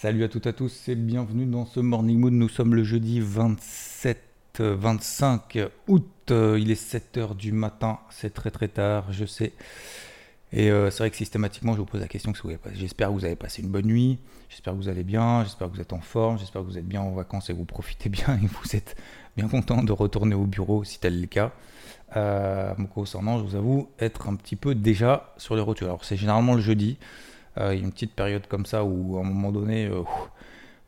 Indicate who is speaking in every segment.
Speaker 1: Salut à toutes et à tous et bienvenue dans ce Morning Mood. Nous sommes le jeudi 27, 25 août. Euh, Il est 7h du matin. C'est très très tard, je sais. Et euh, c'est vrai que systématiquement, je vous pose la question que. J'espère que vous avez passé une bonne nuit. J'espère que vous allez bien. J'espère que vous êtes en forme. J'espère que vous êtes bien en vacances et que vous profitez bien et que vous êtes bien content de retourner au bureau si tel est le cas. Euh, concernant, je vous avoue être un petit peu déjà sur les rotules. Alors, c'est généralement le jeudi. Euh, il a une petite période comme ça où, à un moment donné, il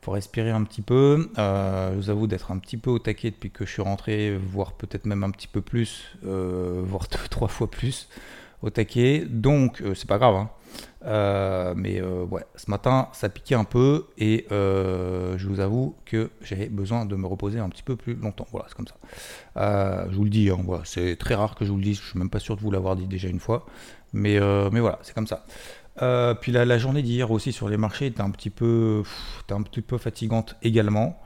Speaker 1: faut respirer un petit peu. Euh, je vous avoue d'être un petit peu au taquet depuis que je suis rentré, voire peut-être même un petit peu plus, euh, voire deux, trois fois plus au taquet. Donc, euh, c'est pas grave. hein. Euh, mais euh, ce matin, ça piquait un peu et euh, je vous avoue que j'avais besoin de me reposer un petit peu plus longtemps. Voilà, c'est comme ça. Euh, je vous le dis, hein, c'est très rare que je vous le dise. Je suis même pas sûr de vous l'avoir dit déjà une fois. Mais, euh, mais voilà, c'est comme ça. Euh, puis la, journée d'hier aussi sur les marchés était un petit peu, fatigante également.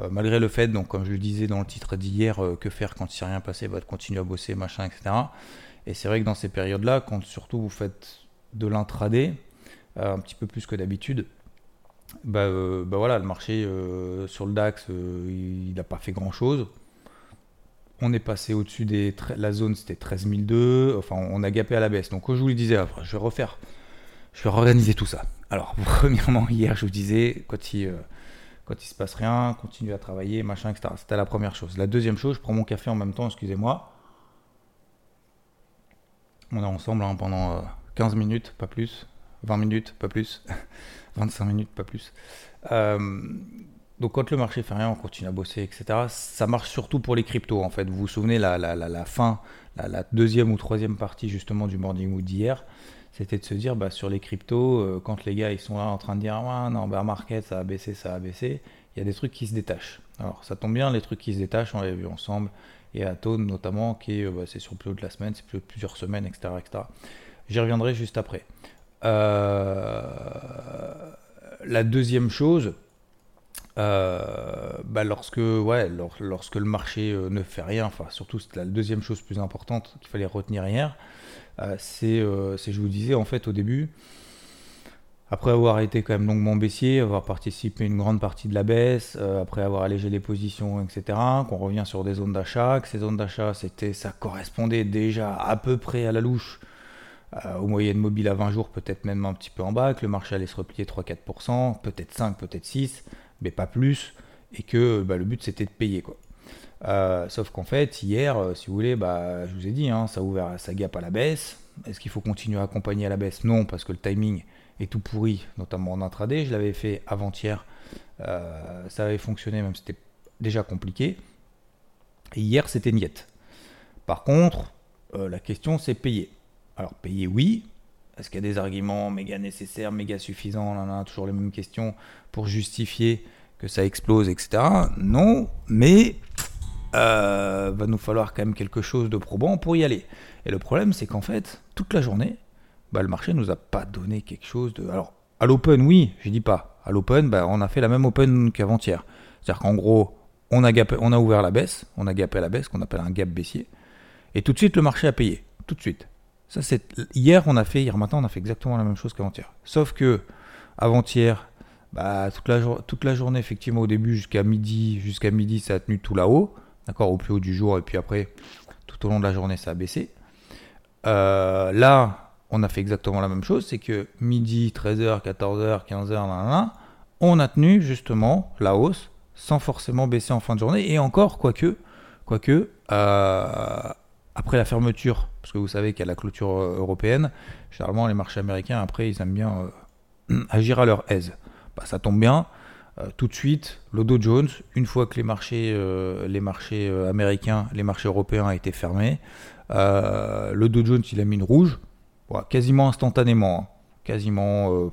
Speaker 1: Euh, malgré le fait, donc comme je le disais dans le titre d'hier, euh, que faire quand il s'est rien passé, bah, de continuer à bosser, machin, etc. Et c'est vrai que dans ces périodes-là, quand surtout vous faites de l'intraday, un petit peu plus que d'habitude, bah, bah voilà, le marché sur le DAX, il n'a pas fait grand-chose. On est passé au-dessus des... La zone, c'était 13 002. Enfin, on a gapé à la baisse. Donc, comme je vous le disais, je vais refaire... Je vais organiser tout ça. Alors, premièrement, hier, je vous disais, quand il, euh, quand il se passe rien, continuez à travailler, machin, etc. C'était la première chose. La deuxième chose, je prends mon café en même temps, excusez-moi. On est ensemble hein, pendant euh, 15 minutes, pas plus. 20 minutes, pas plus. 25 minutes, pas plus. Euh, donc quand le marché fait rien, on continue à bosser, etc. Ça marche surtout pour les cryptos, en fait. Vous vous souvenez, la, la, la, fin, la, deuxième ou troisième partie justement du Morning Wood d'hier, c'était de se dire, bah, sur les cryptos, euh, quand les gars ils sont là en train de dire, ouais, non, bear market, ça a baissé, ça a baissé, il y a des trucs qui se détachent. Alors ça tombe bien, les trucs qui se détachent, on l'a vu ensemble, et Atone notamment, qui est, euh, bah, c'est sur le plus haut de la semaine, c'est plus haut de plusieurs semaines, etc. etc. J'y reviendrai juste après. Euh, la deuxième chose, bah, lorsque, ouais, lor- lorsque le marché euh, ne fait rien, enfin surtout c'est la deuxième chose plus importante qu'il fallait retenir hier, euh, c'est, euh, je vous disais en fait au début, après avoir été quand même longuement baissier, avoir participé à une grande partie de la baisse, euh, après avoir allégé les positions, etc., qu'on revient sur des zones d'achat, que ces zones d'achat, c'était, ça correspondait déjà à peu près à la louche euh, aux moyennes mobiles à 20 jours, peut-être même un petit peu en bas, que le marché allait se replier 3-4%, peut-être 5, peut-être 6, mais pas plus, et que bah, le but c'était de payer quoi. Euh, sauf qu'en fait, hier, euh, si vous voulez, bah, je vous ai dit, hein, ça a ouvert sa gap à la baisse. Est-ce qu'il faut continuer à accompagner à la baisse? Non, parce que le timing est tout pourri, notamment en intraday. Je l'avais fait avant-hier, euh, ça avait fonctionné, même si c'était déjà compliqué. Et hier, c'était niette. Par contre, la question c'est payer. Alors payer, oui. Est-ce qu'il y a des arguments méga nécessaires, méga suffisants en a toujours les mêmes questions pour justifier que ça explose, etc. Non, mais euh, va nous falloir quand même quelque chose de probant pour y aller. Et le problème, c'est qu'en fait, toute la journée, bah, le marché nous a pas donné quelque chose de. Alors, à l'open, oui, je dis pas. À l'open, bah, on a fait la même open qu'avant-hier. C'est-à-dire qu'en gros, on a, on a ouvert la baisse, on a gapé la baisse, qu'on appelle un gap baissier, et tout de suite, le marché a payé. Tout de suite. Ça, hier, on a fait, hier matin, on a fait exactement la même chose qu'avant-hier. Sauf que avant-hier, bah, toute, la, journée, effectivement, au début, jusqu'à midi, jusqu'à midi, ça a tenu tout là-haut, d'accord, au plus haut du jour, et puis après, tout au long de la journée, ça a baissé. Euh, là, on a fait exactement la même chose, c'est que midi, 13h, 14h, 15h, nanana, on a tenu justement la hausse sans forcément baisser en fin de journée, et encore, quoique, quoique, euh, après la fermeture, parce que vous savez qu'il y a la clôture euh, européenne, généralement les marchés américains, après, ils aiment bien euh, agir à leur aise. Bah, ça tombe bien, euh, tout de suite, le Dow Jones, une fois que les marchés, les marchés américains, les marchés européens été fermés, le Dow Jones, il a mis une rouge, quasiment instantanément. hein. quasiment.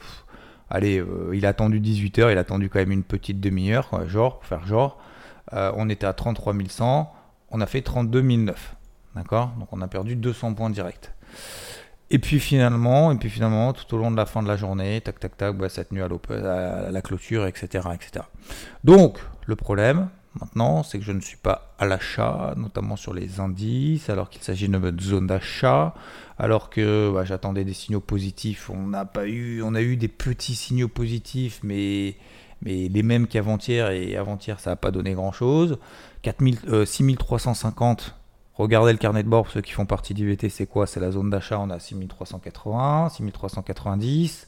Speaker 1: allez, il a attendu 18h, il a attendu quand même une petite demi-heure, genre, pour faire genre. On était à 33 100, on a fait 32 009. D'accord? Donc on a perdu 200 points directs. Et puis finalement, et puis finalement, tout au long de la fin de la journée, tac tac tac, bah, ça a tenu à, à la clôture, etc., etc. Donc le problème maintenant, c'est que je ne suis pas à l'achat, notamment sur les indices, alors qu'il s'agit de zone d'achat, alors que bah, j'attendais des signaux positifs. On n'a pas eu, on a eu des petits signaux positifs, mais mais les mêmes qu'avant-hier et avant-hier, ça n'a pas donné grand-chose. 4000, euh, 6350. Regardez le carnet de bord pour ceux qui font partie d'IVT, c'est quoi? C'est la zone d'achat, on a 6380, 6390.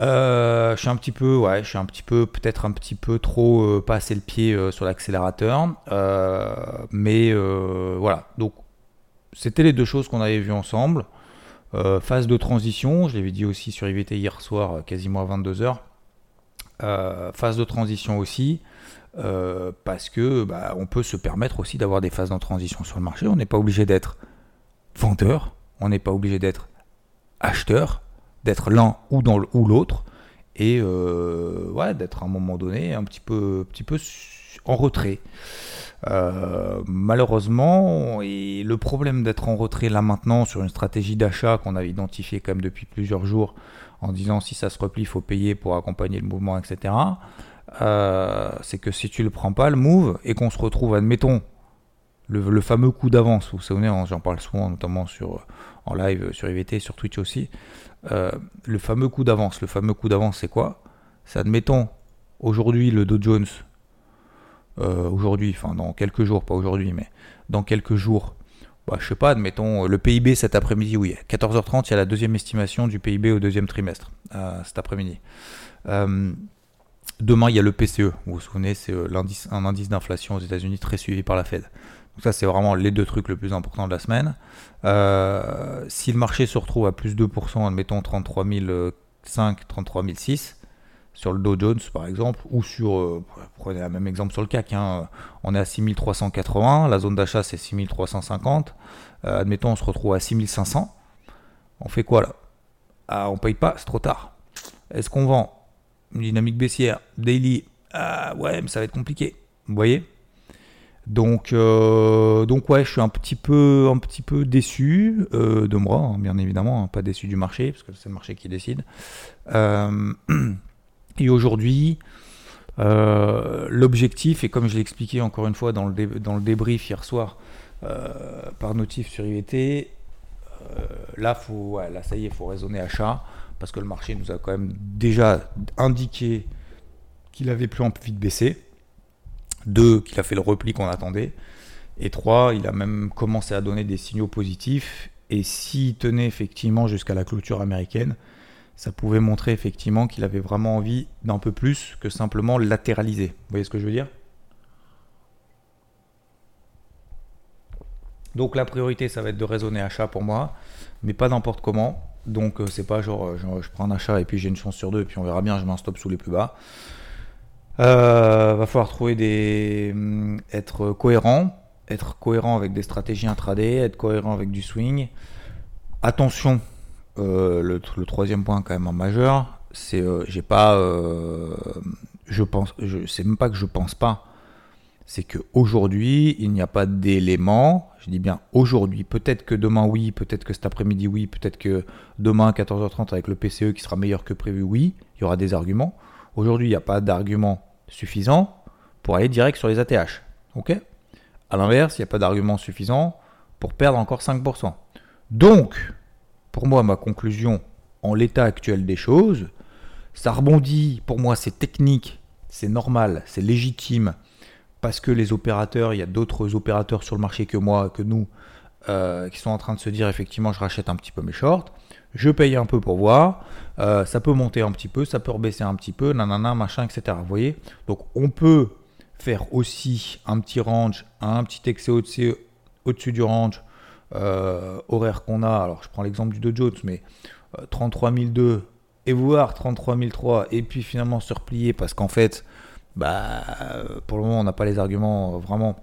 Speaker 1: Euh, je suis un petit peu, ouais, je suis un petit peu, peut-être un petit peu trop euh, pas assez le pied euh, sur l'accélérateur, Euh, mais voilà. Donc, c'était les deux choses qu'on avait vues ensemble. Phase de transition, je l'avais dit aussi sur IVT hier soir, quasiment à 22h. Euh, phase de transition aussi, euh, parce que bah, on peut se permettre aussi d'avoir des phases de transition sur le marché. On n'est pas obligé d'être vendeur, on n'est pas obligé d'être acheteur, d'être l'un ou dans l'autre, et euh, ouais, d'être à un moment donné un petit peu, petit peu en retrait. Malheureusement, et le problème d'être en retrait là maintenant sur une stratégie d'achat qu'on avait identifiée quand même depuis plusieurs jours, en disant si ça se replie, il faut payer pour accompagner le mouvement, etc. euh, c'est que si tu le prends pas, le move, et qu'on se retrouve, admettons, le, fameux coup d'avance, vous vous souvenez, hein, j'en parle souvent, notamment sur, en live sur IVT, sur Twitch aussi, euh, le fameux coup d'avance. Le fameux coup d'avance, c'est quoi? C'est, admettons, aujourd'hui, le Dow Jones, euh, aujourd'hui, enfin dans quelques jours, pas aujourd'hui, mais dans quelques jours, bah, je sais pas, admettons, le PIB cet après-midi, oui, à 14h30, il y a la deuxième estimation du PIB au deuxième trimestre, euh, cet après-midi. Euh, demain, il y a le PCE, vous vous souvenez, c'est euh, un indice d'inflation aux États-Unis très suivi par la Fed. Donc ça, c'est vraiment les deux trucs le plus importants de la semaine. Euh, si le marché se retrouve à plus 2%, admettons 33 005, 33 006, sur le Dow Jones par exemple, ou sur, euh, prenez le même exemple sur le CAC, hein, on est à 6380, la zone d'achat c'est 6350, euh, admettons on se retrouve à 6500, on fait quoi là? Ah, on paye pas, c'est trop tard. Est-ce qu'on vend une dynamique baissière, daily? Ah ouais, mais ça va être compliqué, vous voyez? Donc, euh, donc ouais, je suis un petit peu, un petit peu déçu de moi, hein, bien évidemment, hein, pas déçu du marché, parce que c'est le marché qui décide. Et aujourd'hui, euh, l'objectif, et comme je l'ai expliqué encore une fois dans le, dans le débrief hier soir euh, par notif sur IVT, euh, là, faut, ça y est, il faut raisonner achat, parce que le marché nous a quand même déjà indiqué qu'il avait plus envie de baisser. Deux, qu'il a fait le repli qu'on attendait. Et trois, il a même commencé à donner des signaux positifs. Et s'il tenait effectivement jusqu'à la clôture américaine, ça pouvait montrer effectivement qu'il avait vraiment envie d'un peu plus que simplement latéraliser. Vous voyez ce que je veux dire? Donc la priorité, ça va être de raisonner achat pour moi, mais pas n'importe comment. Donc euh, c'est pas genre, euh, je prends un achat et puis j'ai une chance sur deux et puis on verra bien, je mets un stop sous les plus bas. Euh, va falloir trouver des hum, être cohérent, être cohérent avec des stratégies intraday, être cohérent avec du swing. Attention, euh, le, troisième point quand même majeur, c'est euh, j'ai pas, euh, je pense, je c'est même pas que je pense pas, c'est que aujourd'hui il n'y a pas d'éléments. Je dis bien aujourd'hui. Peut-être que demain oui, peut-être que cet après-midi oui, peut-être que demain à 14h30 avec le PCE qui sera meilleur que prévu oui, il y aura des arguments. Aujourd'hui il n'y a pas d'argument suffisant pour aller direct sur les ATH. Ok? À l'inverse, il n'y a pas d'argument suffisant pour perdre encore 5%. Donc, pour moi, ma conclusion en l'état actuel des choses, ça rebondit, pour moi c'est technique, c'est normal, c'est légitime, parce que les opérateurs, il y a d'autres opérateurs sur le marché que moi, que nous, euh, qui sont en train de se dire effectivement je rachète un petit peu mes shorts, je paye un peu pour voir, euh, ça peut monter un petit peu, ça peut rebaisser un petit peu, nanana, machin, etc. Vous voyez? Donc on peut faire aussi un petit range, un petit excès au-dessus, au-dessus du range euh, horaire qu'on a. Alors je prends l'exemple du Dow Jones, mais euh, 33 002 et voir 33 003 et puis finalement se replier parce qu'en fait, bah, euh, pour le moment on n'a pas les arguments euh, vraiment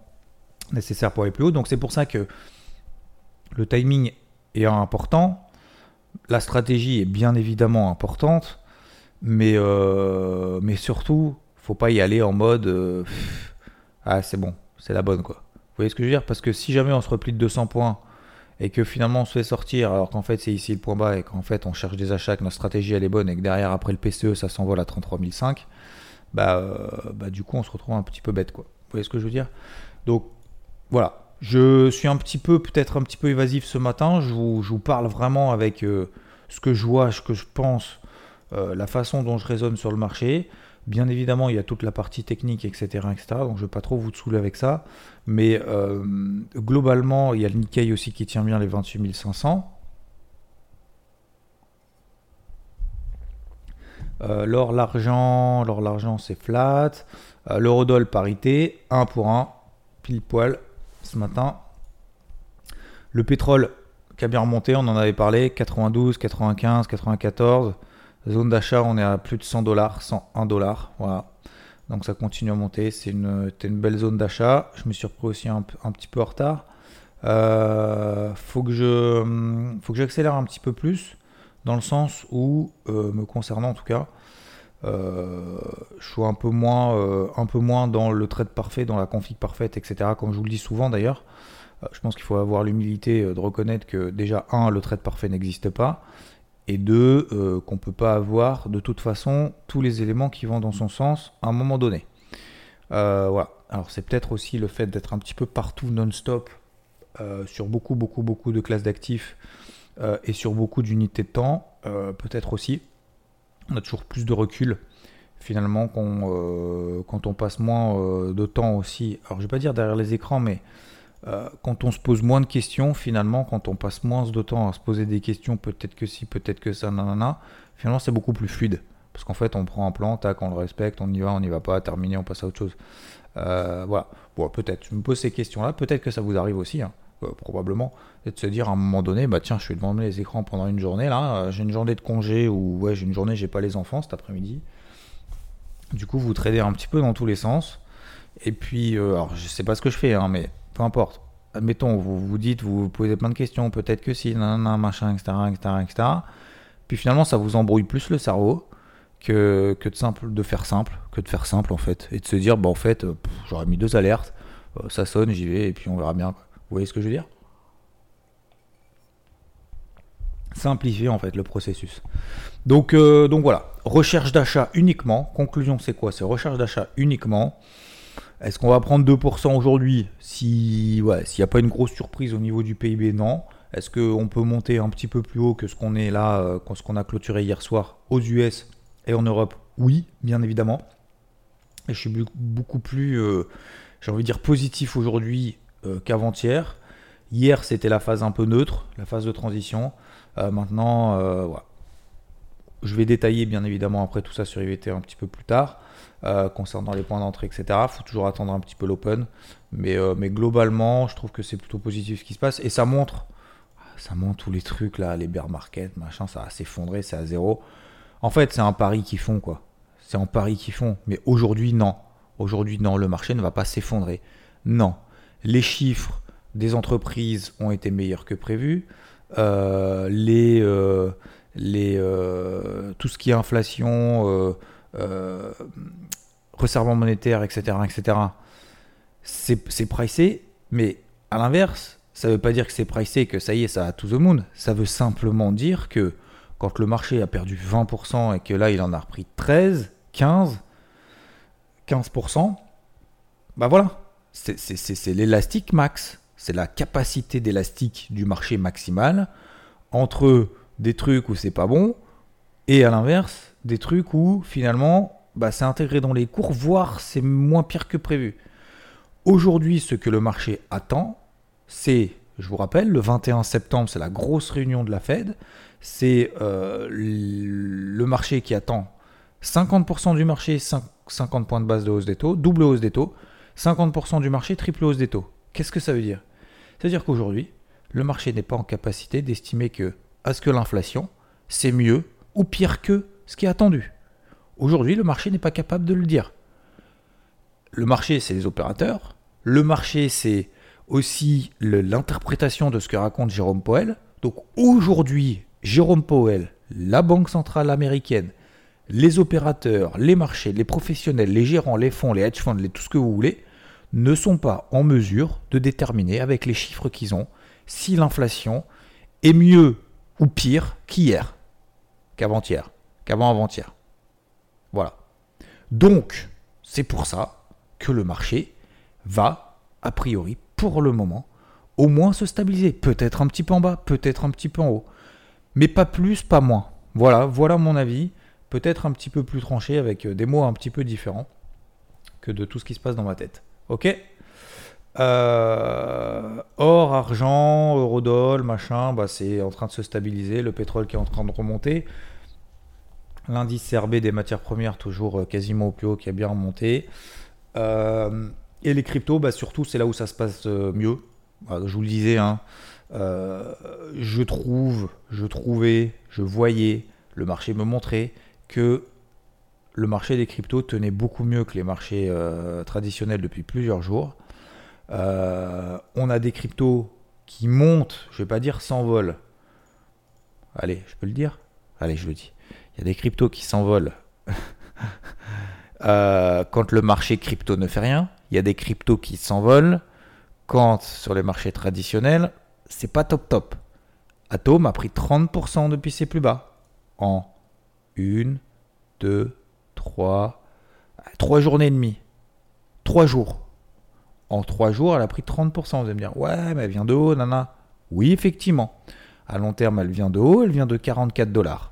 Speaker 1: nécessaires pour aller plus haut. Donc c'est pour ça que le timing est important. la stratégie est bien évidemment importante, mais, euh, mais surtout, faut pas y aller en mode euh, ah c'est bon, c'est la bonne quoi. Vous voyez ce que je veux dire? Parce que si jamais on se replie de 200 points et que finalement on se fait sortir alors qu'en fait c'est ici le point bas et qu'en fait on cherche des achats, que notre stratégie elle est bonne et que derrière après le PCE ça s'envole à 33 500, bah, euh, bah du coup on se retrouve un petit peu bête quoi. Vous voyez ce que je veux dire? Donc voilà, je suis un petit peu, peut-être un petit peu évasif ce matin. Je vous, parle vraiment avec euh, ce que je vois, ce que je pense, euh, la façon dont je raisonne sur le marché. Bien évidemment, il y a toute la partie technique, etc. etc. donc je ne vais pas trop vous saouler avec ça. Mais euh, globalement, il y a le Nikkei aussi qui tient bien les 28 500. l'or, l'argent, l'or, l'argent, c'est flat. L'eurodoll parité, 1 pour 1, pile poil ce matin. Le pétrole qui a bien remonté, on en avait parlé, 92, 95, 94. Zone d'achat, on est à plus de 100 dollars, 101 dollars. Voilà. Donc ça continue à monter. C'est une, belle zone d'achat. Je me suis repris aussi un, petit peu en retard. Euh, faut que je, faut que j'accélère un petit peu plus dans le sens où, euh, me concernant en tout cas, euh, je suis un peu, moins, un peu moins dans le trade parfait, dans la config parfaite, etc. Comme je vous le dis souvent d'ailleurs. Je pense qu'il faut avoir l'humilité de reconnaître que déjà, un, le trade parfait n'existe pas. Et deux, qu'on ne peut pas avoir de toute façon tous les éléments qui vont dans son sens à un moment donné. voilà. Alors c'est peut-être aussi le fait d'être un petit peu partout non-stop sur beaucoup, beaucoup, beaucoup de classes d'actifs et sur beaucoup d'unités de temps. peut-être aussi on a toujours plus de recul finalement euh, quand on passe moins euh, de temps aussi. Alors je vais pas dire derrière les écrans, mais euh, quand on se pose moins de questions, finalement, quand on passe moins de temps à se poser des questions, peut-être que si, peut-être que ça, nanana, finalement c'est beaucoup plus fluide. Parce qu'en fait, on prend un plan, tac, on le respecte, on y va, on n'y va pas, terminé, on passe à autre chose. voilà. Bon, peut-être, je me pose ces questions-là, peut-être que ça vous arrive aussi. Hein. Euh, probablement, et de se dire à un moment donné, bah tiens, je suis devant les écrans pendant une journée là, euh, j'ai une journée de congé ou ouais, j'ai une journée, j'ai pas les enfants cet après-midi. Du coup, vous tradez un petit peu dans tous les sens. Et puis, euh, alors je sais pas ce que je fais, hein, mais peu importe. Admettons, vous vous dites, vous vous posez plein de questions, peut-être que si, nanana, machin, etc., etc., etc. Puis finalement, ça vous embrouille plus le cerveau que, que de, simple, de faire simple, que de faire simple en fait. Et de se dire, bah en fait, j'aurais mis deux alertes, ça sonne, j'y vais, et puis on verra bien. Vous voyez ce que je veux dire? Simplifier en fait le processus. Donc, euh, donc voilà, recherche d'achat uniquement. Conclusion, c'est quoi? C'est recherche d'achat uniquement. Est-ce qu'on va prendre 2% aujourd'hui si s'il n'y a pas une grosse surprise au niveau du PIB Non. Est-ce qu'on peut monter un petit peu plus haut que ce qu'on est là, euh, ce qu'on a clôturé hier soir aux US et en Europe? Oui, bien évidemment. Je suis beaucoup plus, euh, j'ai envie de dire, positif aujourd'hui euh, qu'avant-hier. Hier, c'était la phase un peu neutre, la phase de transition. Euh, maintenant, je vais détailler bien évidemment après tout ça sur IVT un petit peu plus tard. Concernant les points d'entrée, etc. Il faut toujours attendre un petit peu l'open. Mais, mais globalement, je trouve que c'est plutôt positif ce qui se passe. Et ça montre, ça montre tous les trucs là, les bear market, machin, ça va s'effondrer, c'est à zéro. En fait, c'est un pari qu'ils font, quoi. C'est un pari qu'ils font. Mais aujourd'hui, non. Aujourd'hui, non, le marché ne va pas s'effondrer. Non les chiffres des entreprises ont été meilleurs que prévu. Euh, les, euh, les, euh, tout ce qui est inflation, resserrement monétaire, etc., etc., c'est pricé, mais à l'inverse, ça ne veut pas dire que c'est pricé, que ça y est, ça a tout the moon. Ça veut simplement dire que quand le marché a perdu 20% et que là, il en a repris 13, 15, 15%, bah voilà, c'est l'élastique max. C'est la capacité d'élastique du marché maximal entre des trucs où c'est pas bon et à l'inverse, des trucs où finalement bah, c'est intégré dans les cours, voire c'est moins pire que prévu. Aujourd'hui, ce que le marché attend, c'est, je vous rappelle, le 21 septembre, c'est la grosse réunion de la Fed. C'est euh, le marché qui attend 50% du marché, 50 points de base de hausse des taux, double hausse des taux. 50% du marché, triple hausse des taux. Qu'est-ce que ça veut dire? C'est-à-dire qu'aujourd'hui, le marché n'est pas en capacité d'estimer que, à ce que l'inflation, c'est mieux ou pire que ce qui est attendu. Aujourd'hui, le marché n'est pas capable de le dire. Le marché, c'est les opérateurs. Le marché, c'est aussi l'interprétation de ce que raconte Jérôme Poel. Donc aujourd'hui, Jérôme Powell, la Banque centrale américaine, les opérateurs, les marchés, les professionnels, les gérants, les fonds, les hedge funds, tout ce que vous voulez, ne sont pas en mesure de déterminer avec les chiffres qu'ils ont si l'inflation est mieux ou pire qu'hier, qu'avant-hier, qu'avant-avant-hier. Voilà. Donc, c'est pour ça que le marché va, a priori, pour le moment, au moins se stabiliser. Peut-être un petit peu en bas, peut-être un petit peu en haut. Mais pas plus, pas moins. Voilà, voilà mon avis. Peut-être un petit peu plus tranché avec euh, des mots un petit peu différents que de tout ce qui se passe dans ma tête. Ok? Euh, Or, argent, eurodol, machin, bah, c'est en train de se stabiliser. Le pétrole qui est en train de remonter. L'indice CRB des matières premières, toujours euh, quasiment au plus haut, qui a bien remonté. et les cryptos, bah, surtout, c'est là où ça se passe mieux. Bah, je vous le disais, hein, je trouve, je trouvais, je voyais, le marché me montrait que le marché des cryptos tenait beaucoup mieux que les marchés euh, traditionnels depuis plusieurs jours. Euh, on a des cryptos qui montent, je ne vais pas dire s'envolent. Allez, je peux le dire? Allez, je le dis. Il y a des cryptos qui s'envolent euh, quand le marché crypto ne fait rien. Il y a des cryptos qui s'envolent quand sur les marchés traditionnels, c'est pas top top. Atom a pris 30% depuis ses plus bas en une, deux, trois, trois journées et demie. Trois jours. En trois jours, elle a pris 30%. Vous allez me dire, ouais, mais elle vient de haut, nana. Oui, effectivement. À long terme, elle vient de haut, elle vient de 44 dollars.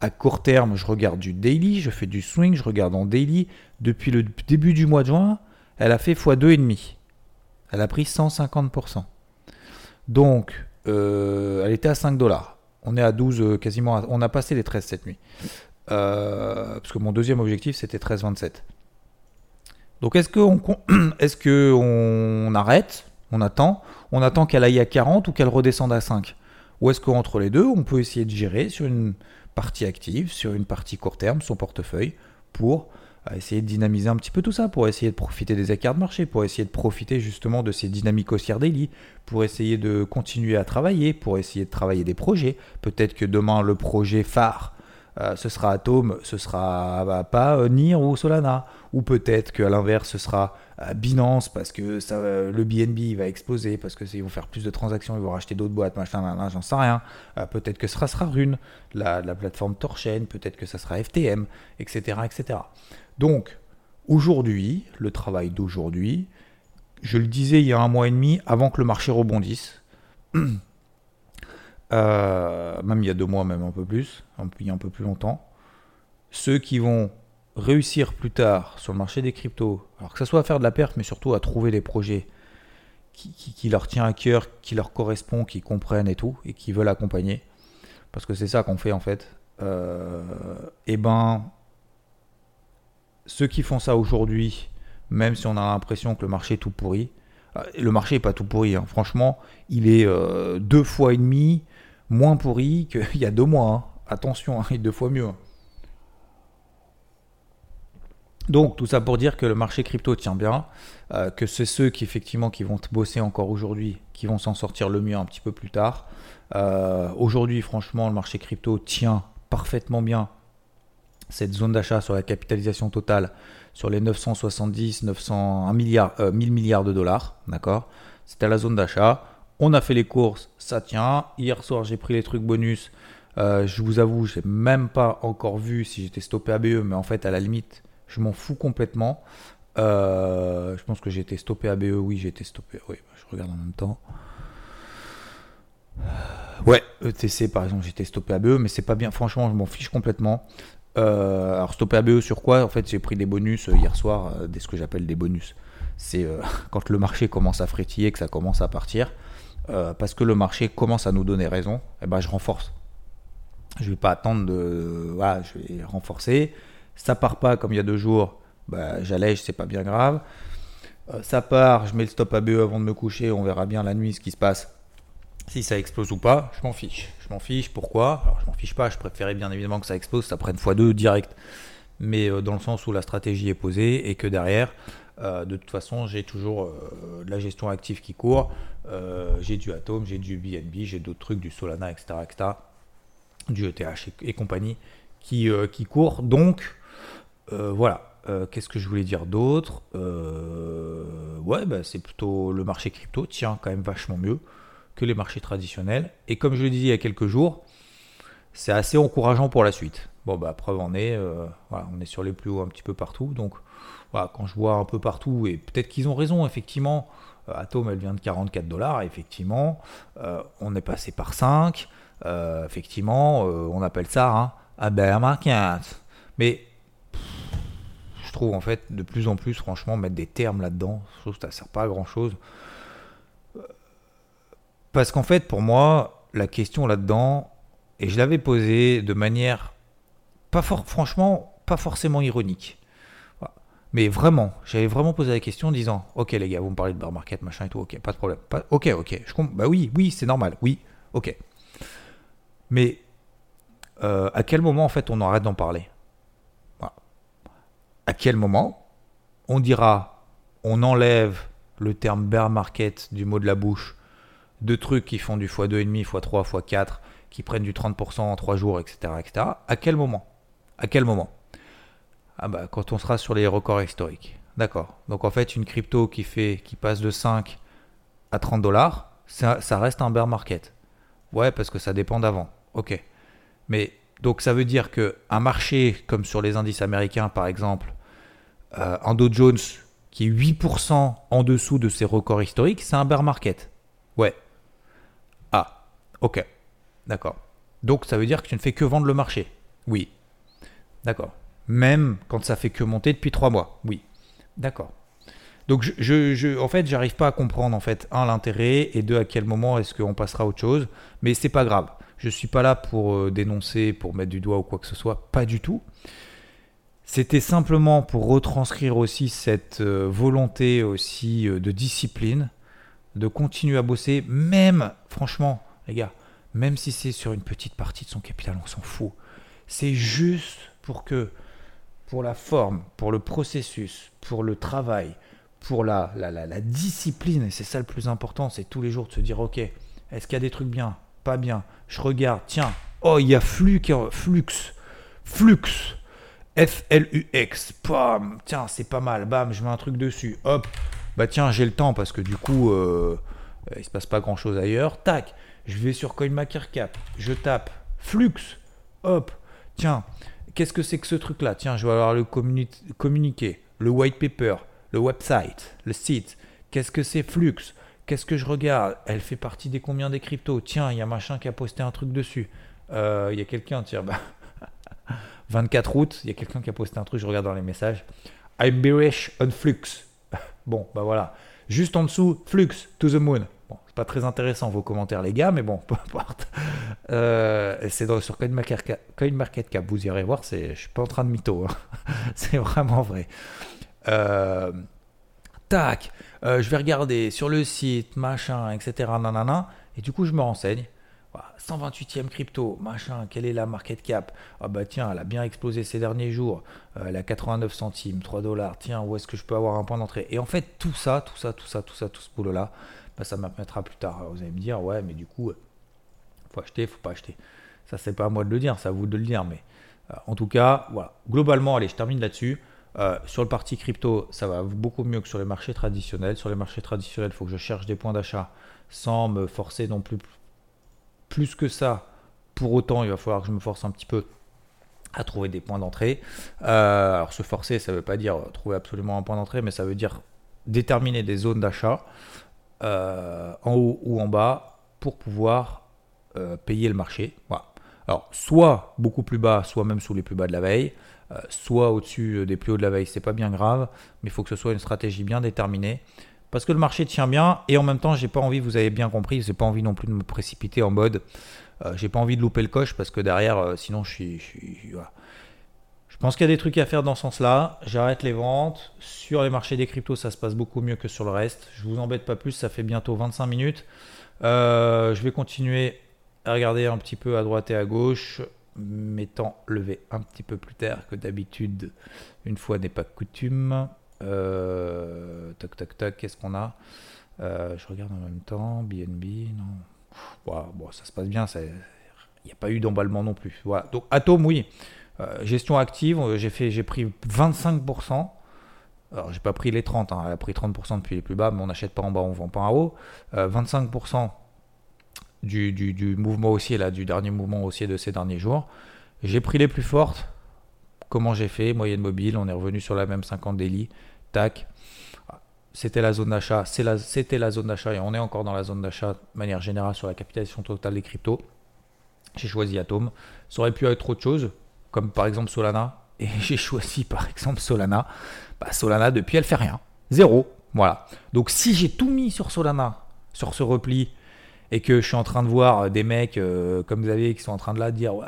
Speaker 1: À court terme, je regarde du daily, je fais du swing, je regarde en daily. Depuis le début du mois de juin, elle a fait x2,5. Elle a pris 150%. Donc, euh, elle était à 5 dollars. On est à 12 euh, quasiment. on a passé les 13 cette nuit. Euh, parce que mon deuxième objectif c'était 13-27. Donc est-ce qu'on arrête? On attend? On attend qu'elle aille à 40 ou qu'elle redescende à 5 Ou est-ce qu'entre les deux, on peut essayer de gérer sur une partie active, sur une partie court terme, son portefeuille, pour à essayer de dynamiser un petit peu tout ça, pour essayer de profiter des écarts de marché, pour essayer de profiter justement de ces dynamiques haussières daily, pour essayer de continuer à travailler, pour essayer de travailler des projets. Peut-être que demain, le projet phare, euh, ce sera Atom, ce sera bah, pas euh, NIR ou Solana. Ou peut-être qu'à l'inverse, ce sera euh, Binance parce que ça, le BNB va exploser, parce qu'ils vont faire plus de transactions, ils vont racheter d'autres boîtes, machin, j'en sais rien. peut-être que ce sera, Rune, la, la plateforme Torchain, peut-être que ça sera FTM, etc. etc. Donc, aujourd'hui, le travail d'aujourd'hui, je le disais il y a un mois et demi, avant que le marché rebondisse, euh, même il y a deux mois, même un peu plus, il y a un peu plus longtemps, ceux qui vont réussir plus tard sur le marché des cryptos, alors que ce soit à faire de la perte, mais surtout à trouver des projets qui, leur tient à cœur, qui leur correspond, qui comprennent et tout, et qui veulent accompagner, parce que c'est ça qu'on fait en fait, euh, et eh ben ceux qui font ça aujourd'hui, même si on a l'impression que le marché est tout pourri, euh, le marché n'est pas tout pourri, hein. franchement, il est euh, deux fois et demi moins pourri qu'il y a deux mois. Hein. Attention, hein, il est deux fois mieux. Donc tout ça pour dire que le marché crypto tient bien, euh, que c'est ceux qui effectivement qui vont bosser encore aujourd'hui, qui vont s'en sortir le mieux un petit peu plus tard. aujourd'hui, franchement, le marché crypto tient parfaitement bien cette zone d'achat sur la capitalisation totale sur les 970, 900, 1 milliard, 1000 euh, milliards de dollars, d'accord? C'était la zone d'achat. On a fait les courses, ça tient. Hier soir, j'ai pris les trucs bonus. Euh, je vous avoue, j'ai même pas encore vu si j'étais stoppé ABE, mais en fait, à la limite, je m'en fous complètement. Euh, je pense que j'ai été stoppé ABE, oui, j'ai été stoppé. Oui, je regarde en même temps. Ouais, ETC par exemple, j'étais stoppé ABE, mais c'est pas bien. Franchement, je m'en fiche complètement. Euh, alors stopper ABE sur quoi? En fait, j'ai pris des bonus euh, hier soir, euh, des ce que j'appelle des bonus. C'est quand le marché commence à frétiller, que ça commence à partir, parce que le marché commence à nous donner raison, et eh ben je renforce. Je vais pas attendre de, voilà, je vais renforcer. Ça part pas comme il y a deux jours, bah, j'allège, c'est pas bien grave. ça part, je mets le stop ABE avant de me coucher, on verra bien la nuit ce qui se passe. Si ça explose ou pas, je m'en fiche. Je m'en fiche. Pourquoi? Alors, je m'en fiche pas. Je préférais bien évidemment que ça explose, ça prenne x2 direct. Mais euh, dans le sens où la stratégie est posée et que derrière, euh, de toute façon, j'ai toujours euh, la gestion active qui court. j'ai du Atom, j'ai du BNB, j'ai d'autres trucs, du Solana, etc. etc. du ETH et, compagnie qui, qui court. Donc, voilà. Qu'est-ce que je voulais dire d'autre? Ouais, bah, c'est plutôt le marché crypto tient quand même vachement mieux que les marchés traditionnels. Et comme je le disais il y a quelques jours, c'est assez encourageant pour la suite. Bon, bah, preuve en est, on est sur les plus hauts un petit peu partout. Donc, voilà, quand je vois un peu partout, et peut-être qu'ils ont raison, effectivement, euh, Atom, elle vient de 44 dollars, effectivement, euh, on est passé par 5, euh, effectivement, on appelle ça hein, un bear market. Mais je trouve en fait de plus en plus, franchement, mettre des termes là-dedans, je ça sert pas à grand-chose. Parce qu'en fait, pour moi, la question là-dedans, et je l'avais posée de manière, pas franchement, pas forcément ironique. Mais vraiment, j'avais vraiment posé la question en disant Ok, les gars, vous me parlez de bar market, machin et tout, ok, pas de problème. ok, ok, je comprends. Bah oui, oui, c'est normal, oui, ok. Mais euh, à quel moment, en fait, on arrête d'en parler? À quel moment on dira On enlève le terme bear market du mot de la bouche de trucs qui font du x2,5, x3, x4, qui prennent du 30% en 3 jours, etc., etc. À quel moment? À quel moment? Ah bah, quand on sera sur les records historiques. D'accord. Donc en fait, une crypto qui fait, qui passe de 5 à 30 dollars, ça, reste un bear market. Ouais, parce que ça dépend d'avant. Ok. Mais donc ça veut dire que un marché comme sur les indices américains, par exemple, euh, un Dow Jones qui est 8% en dessous de ses records historiques, c'est un bear market. Ouais. Ah. Ok. D'accord. Donc ça veut dire que tu ne fais que vendre le marché. Oui. D'accord. Même quand ça fait que monter depuis trois mois. Oui. D'accord. Donc, je, je, en fait, j'arrive pas à comprendre, en fait, un, l'intérêt, et deux, à quel moment est-ce qu'on passera à autre chose. Mais c'est pas grave. Je suis pas là pour euh, dénoncer, pour mettre du doigt ou quoi que ce soit. Pas du tout. C'était simplement pour retranscrire aussi cette euh, volonté aussi euh, de discipline, de continuer à bosser, même, franchement, les gars, même si c'est sur une petite partie de son capital, on s'en fout. C'est juste pour que pour la forme, pour le processus, pour le travail, pour la, la, discipline, et c'est ça le plus important, c'est tous les jours de se dire, ok, est-ce qu'il y a des trucs bien, pas bien, je regarde, tiens, oh, il y a Flux, Flux, Flux, F-L-U-X, tiens, c'est pas mal, bam, je mets un truc dessus, hop, bah tiens, j'ai le temps parce que du coup, euh, il se passe pas grand chose ailleurs, tac, je vais sur CoinMakerCap, je tape Flux, hop, tiens, qu'est-ce que c'est que ce truc-là? Tiens, je vais avoir le communiqué, le white paper, le website, le site. Qu'est-ce que c'est Flux? Qu'est-ce que je regarde? Elle fait partie des combien des cryptos? Tiens, il y a machin qui a posté un truc dessus. Euh, il y a quelqu'un, tiens, bah, 24 août, il y a quelqu'un qui a posté un truc, je regarde dans les messages. I'm bearish on Flux. bon, bah voilà. Juste en dessous, Flux to the moon pas très intéressant vos commentaires, les gars, mais bon, peu importe. Euh, c'est sur CoinMarketCap, vous irez voir, je suis pas en train de mytho, hein. c'est vraiment vrai. Euh, tac, euh, je vais regarder sur le site, machin, etc. Et du coup, je me renseigne. 128e crypto, machin, quelle est la market cap? Ah bah tiens, elle a bien explosé ces derniers jours, elle a 89 centimes, 3 dollars, tiens, où est-ce que je peux avoir un point d'entrée? Et en fait, tout ça, tout ça, tout ça, tout ça, tout ce boulot-là, bah, ça m'apprendra plus tard. vous allez me dire, ouais, mais du coup, faut acheter, faut pas acheter. Ça, c'est pas à moi de le dire, c'est à vous de le dire. Mais euh, en tout cas, voilà. Globalement, allez, je termine là-dessus. Euh, sur le parti crypto, ça va beaucoup mieux que sur les marchés traditionnels. Sur les marchés traditionnels, il faut que je cherche des points d'achat sans me forcer non plus plus que ça. Pour autant, il va falloir que je me force un petit peu à trouver des points d'entrée. Euh, alors se forcer, ça ne veut pas dire trouver absolument un point d'entrée, mais ça veut dire déterminer des zones d'achat. Euh, en haut ou en bas pour pouvoir euh, payer le marché. Alors, soit beaucoup plus bas, soit même sous les plus bas de la veille, soit au-dessus des plus hauts de la veille, c'est pas bien grave, mais il faut que ce soit une stratégie bien déterminée. Parce que le marché tient bien et en même temps, j'ai pas envie, vous avez bien compris, j'ai pas envie non plus de me précipiter en mode, j'ai pas envie de louper le coche parce que derrière, sinon je suis, je pense qu'il y a des trucs à faire dans ce sens-là. J'arrête les ventes. Sur les marchés des cryptos, ça se passe beaucoup mieux que sur le reste. Je vous embête pas plus, ça fait bientôt 25 minutes. Euh, je vais continuer à regarder un petit peu à droite et à gauche, m'étant levé un petit peu plus tard que d'habitude. Une fois n'est pas coutume. Euh, tac, tac, tac, qu'est-ce qu'on a? Euh, Je regarde en même temps. BNB, non. bon, ça se passe bien. il n'y a pas eu d'emballement non plus. Donc Atom, oui. Euh, gestion active, euh, j'ai fait, j'ai pris 25%. Alors j'ai pas pris les 30, hein. elle a pris 30% depuis les plus bas, mais on n'achète pas en bas, on vend pas en haut. 25% du, du, mouvement haussier, là, du dernier mouvement haussier de ces derniers jours. J'ai pris les plus fortes. Comment j'ai fait? Moyenne mobile, on est revenu sur la même 50 daily. Tac. C'était la zone d'achat, c'était la, zone d'achat et on est encore dans la zone d'achat de manière générale sur la capitalisation totale des cryptos. J'ai choisi Atom. Ça aurait pu être autre chose, comme par exemple Solana. Et j'ai choisi par exemple Solana. Bah, Solana, depuis, elle fait rien. Zéro. Voilà. Donc si j'ai tout mis sur Solana, sur ce repli, et que je suis en train de voir des mecs euh, comme Xavier qui sont en train de là dire ouais,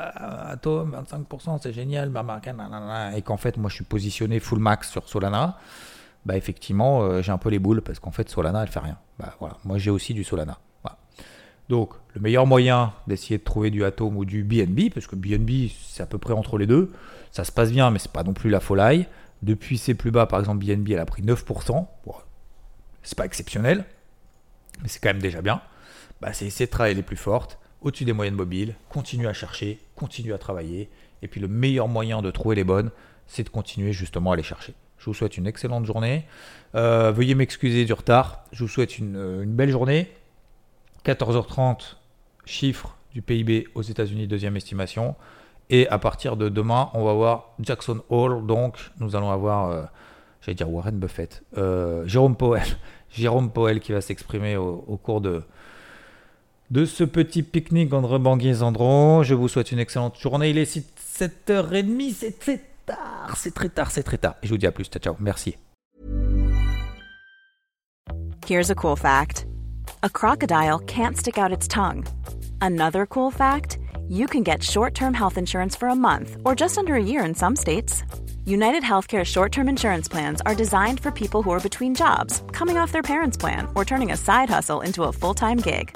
Speaker 1: Atom 25% c'est génial et qu'en fait moi je suis positionné full max sur Solana bah effectivement euh, j'ai un peu les boules parce qu'en fait Solana elle fait rien. Bah voilà. Moi j'ai aussi du Solana. Donc le meilleur moyen d'essayer de trouver du Atom ou du BNB parce que BNB c'est à peu près entre les deux ça se passe bien mais c'est pas non plus la folie. Depuis ses plus bas par exemple BNB elle a pris 9% c'est pas exceptionnel mais c'est quand même déjà bien bah, c'est essayer de travailler les plus fortes, au-dessus des moyennes mobiles, continuer à chercher, continuer à travailler. Et puis le meilleur moyen de trouver les bonnes, c'est de continuer justement à les chercher. Je vous souhaite une excellente journée. Euh, veuillez m'excuser du retard. Je vous souhaite une, euh, belle journée. 14h30, chiffre du PIB aux États-Unis, deuxième estimation. Et à partir de demain, on va voir Jackson Hall. Donc, nous allons avoir, euh, j'allais dire Warren Buffett, Jérôme Powell. Jérôme Powell qui va s'exprimer au, cours de, de ce petit pique-nique entre Bangui et Zandron. Je vous souhaite une excellente journée. Il est 7h30, c'est très tard, c'est très tard, c'est très tard. Et je vous dis à plus, ciao, ciao, merci.
Speaker 2: Here's a cool fact. A crocodile can't stick out its tongue. Another cool fact, you can get short-term health insurance for a month or just under a year in some states. United Healthcare short-term insurance plans are designed for people who are between jobs, coming off their parents' plan, or turning a side hustle into a full-time gig.